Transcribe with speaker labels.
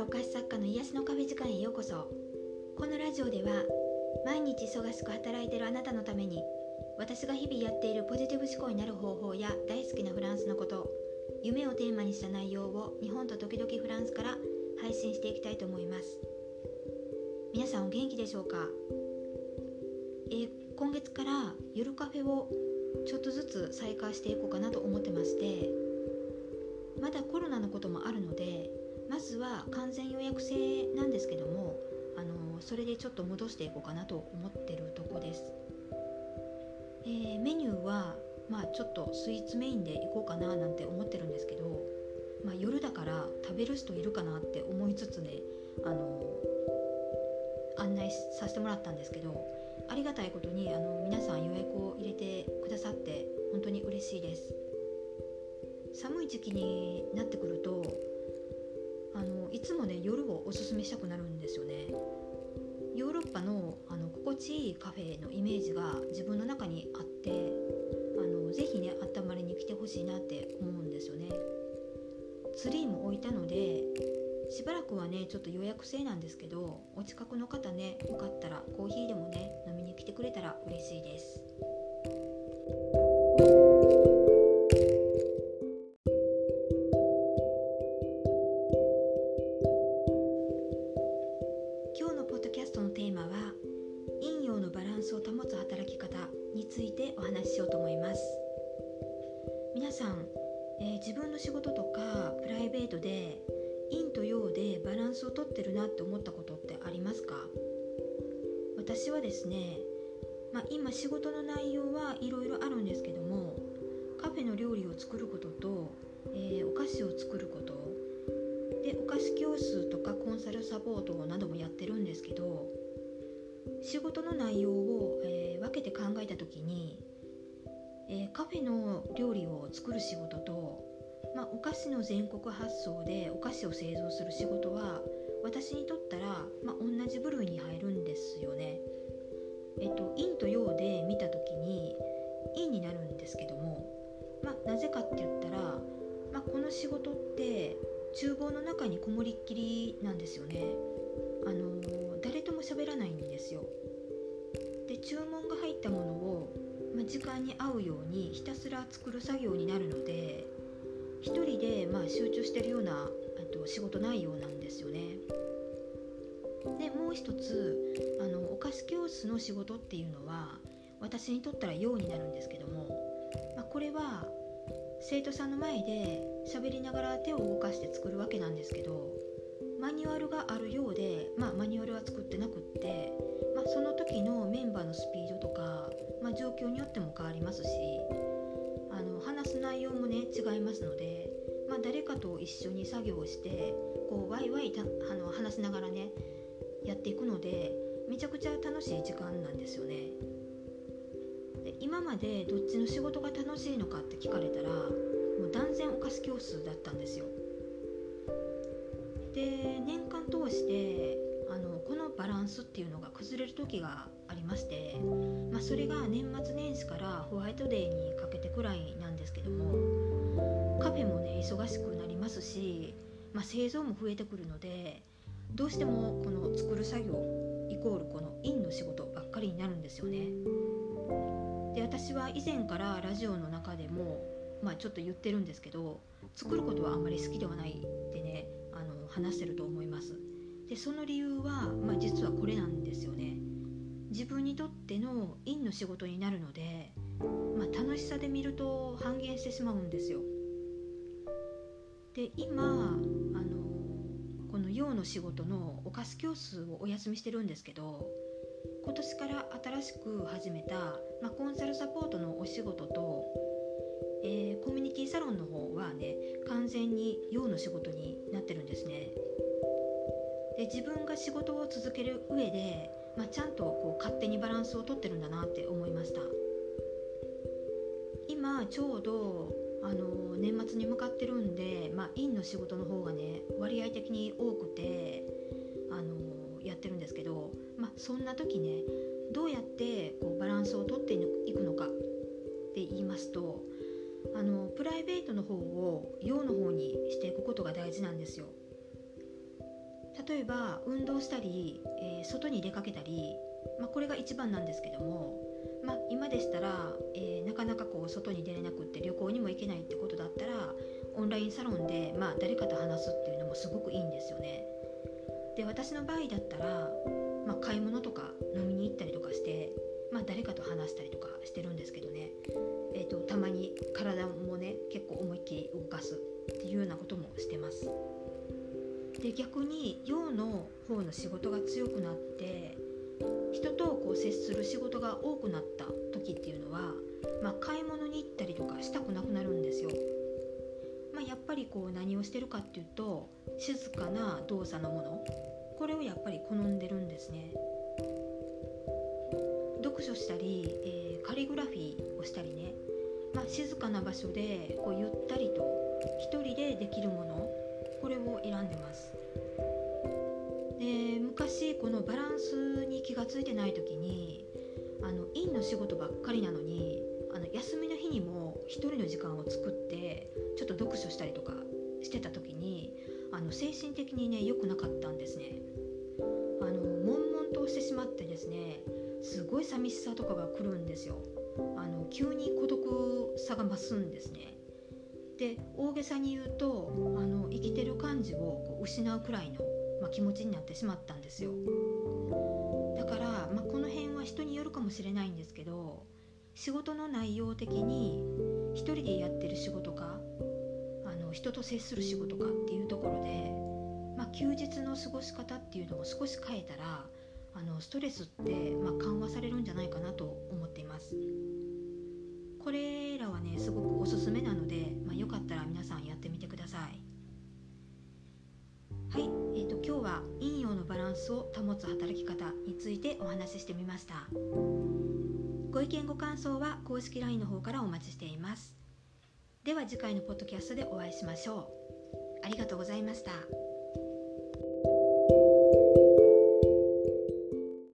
Speaker 1: お菓子作家の癒しのカフェ時間へようこそ。このラジオでは毎日忙しく働いているあなたのために私が日々やっているポジティブ思考になる方法や大好きなフランスのこと夢をテーマにした内容を日本と時々フランスから配信していきたいと思います。皆さんお元気でしょうか、え、今月から夜カフェをちょっとずつ再開していこうかなと思ってましてまだコロナのこともあるのでずは完全予約制なんですけどもあのそれでちょっと戻していこうかなと思ってるとこです、えー、メニューはまあちょっとスイーツメインでいこうかななんて思ってるんですけど、まあ、夜だから食べる人いるかなって思いつつねあの案内させてもらったんですけどありがたいことにあの皆さん予約を入れてくださって本当に嬉しいです。寒い時期になってくるとあのいつもね夜をおすすめしたくなるんですよね。ヨーロッパのあの心地いいカフェのイメージが自分の中にあってあのぜひね温まりに来てほしいなって思うんですよね。ツリーも置いたのでしばらくはねちょっと予約制なんですけどお近くの方ねよかったらコーヒーでもね飲みに来てくれたら嬉しいです。スをとってるなって思ったことってありますか？私はですね、まあ、今仕事の内容はいろいろあるんですけどもカフェの料理を作ることと、えー、お菓子を作ることでお菓子教室とかコンサルサポートなどもやってるんですけど仕事の内容を、えー、分けて考えた時に、えー、カフェの料理を作る仕事と、菓子の全国発送でお菓子を製造する仕事は私にとったら、まあ、同じ部類に入るんですよね。えっと、陰と陽で見た時に陰になるんですけども、まあ、なぜかって言ったら、まあ、この仕事って厨房の中にこもりっきりなんですよね。あの誰とも喋らないんですよ。で注文が入ったものを、まあ、時間に合うようにひたすら作る作業になるので一人でまあ集中してるようなと仕事内容なんですよね。でもう一つあのお菓子教室の仕事っていうのは私にとったら用になるんですけども、まあ、これは生徒さんの前で喋りながら手を動かして作るわけなんですけどマニュアルがあるようで、まあ、マニュアルは作ってなくって、まあ、その時のメンバーのスピードとか、まあ、状況によっても変わりますし話す内容もね違いますのでまあ、誰かと一緒に作業をしてこうワイワイたあの話しながらねやっていくのでめちゃくちゃ楽しい時間なんですよね。で今までどっちの仕事が楽しいのかって聞かれたらもう断然お菓子教室だったんですよ。で年間通してあのこのバランスっていうのが崩れる時がありまして、まあ、それが年末年始からホワイトデーにかけてくらいなんですけどもカフェもね忙しくなりますし、まあ、製造も増えてくるのでどうしてもこの作る作業イコールこのインの仕事ばっかりになるんですよね。で私は以前からラジオの中でも、まあ、ちょっと言ってるんですけど作ることはあんまり好きではないってねあの話してると思います。でその理由は、まあ、実はこれなんですよね。自分にとってのインの仕事になるので、まあ、楽しさで見ると半減してしまうんですよ。で今あのこの陽の仕事のお菓子教室をお休みしてるんですけど今年から新しく始めた、まあ、コンサルサポートのお仕事と、えー、コミュニティサロンの方はね完全に陽の仕事になってるんですねで自分が仕事を続ける上で、まあ、ちゃんとこう勝手にバランスをとってるんだなって思いました今ちょうどあの年末に向かってるんで、まあ、院の仕事の方がね割合的に多くてあのやってるんですけど、まあ、そんな時ねどうやってこうバランスをとっていくのかって言いますとあのプライベートの方を陽の方にしていくことが大事なんですよ。例えば運動したり、えー、外に出かけたり、まあ、これが一番なんですけども、まあ、今でしたら、えー、なかなかこう外に出れなくって旅行にも行けないってことだったらオンラインサロンで、まあ、誰かと話すっていうのもすごくいいんですよね。で私の場合だったら、まあ、買い物とか飲みに行ったりとかして、まあ、誰かと話したりとかしてるんですけどね、えーと、たまに体もね結構思いっきり動かすっていうようなこともしてます。で逆に陽の方の仕事が強くなって人とこう接する仕事が多くなった時っていうのは、まあ、買い物に行ったりとかしたくなくなるんですよ。まあ、やっぱりこう何をしてるかっていうと静かな動作のものこれをやっぱり好んでるんですね。読書したり、えー、カリグラフィーをしたりね、まあ、静かな場所でこうゆったりと一人でできるものこれを選んでます昔このバランスに気が付いてない時にあの院の仕事ばっかりなのにあの休みの日にも一人の時間を作ってちょっと読書したりとかしてた時にあの精神的にね良くなかったんですね。あの悶々としてしまってですねすごい寂しさとかが来るんですよ。あの急に孤独さが増すんですね。で大げさに言うとあの生きてる感じをこう失うくらいの、まあ、気持ちになってしまったんですよ。だから、まあ、この辺は人によるかもしれないんですけど仕事の内容的に一人でやってる仕事かあの人と接する仕事かっていうところで、まあ、休日の過ごし方っていうのを少し変えたらあのストレスって、ま、緩和されるんじゃないかなと思スを保つ働き方についてお話ししてみました。ご意見ご感想は公式 LINE の方からお待ちしています。では次回のポッドキャストでお会いしましょう。ありがとうございました。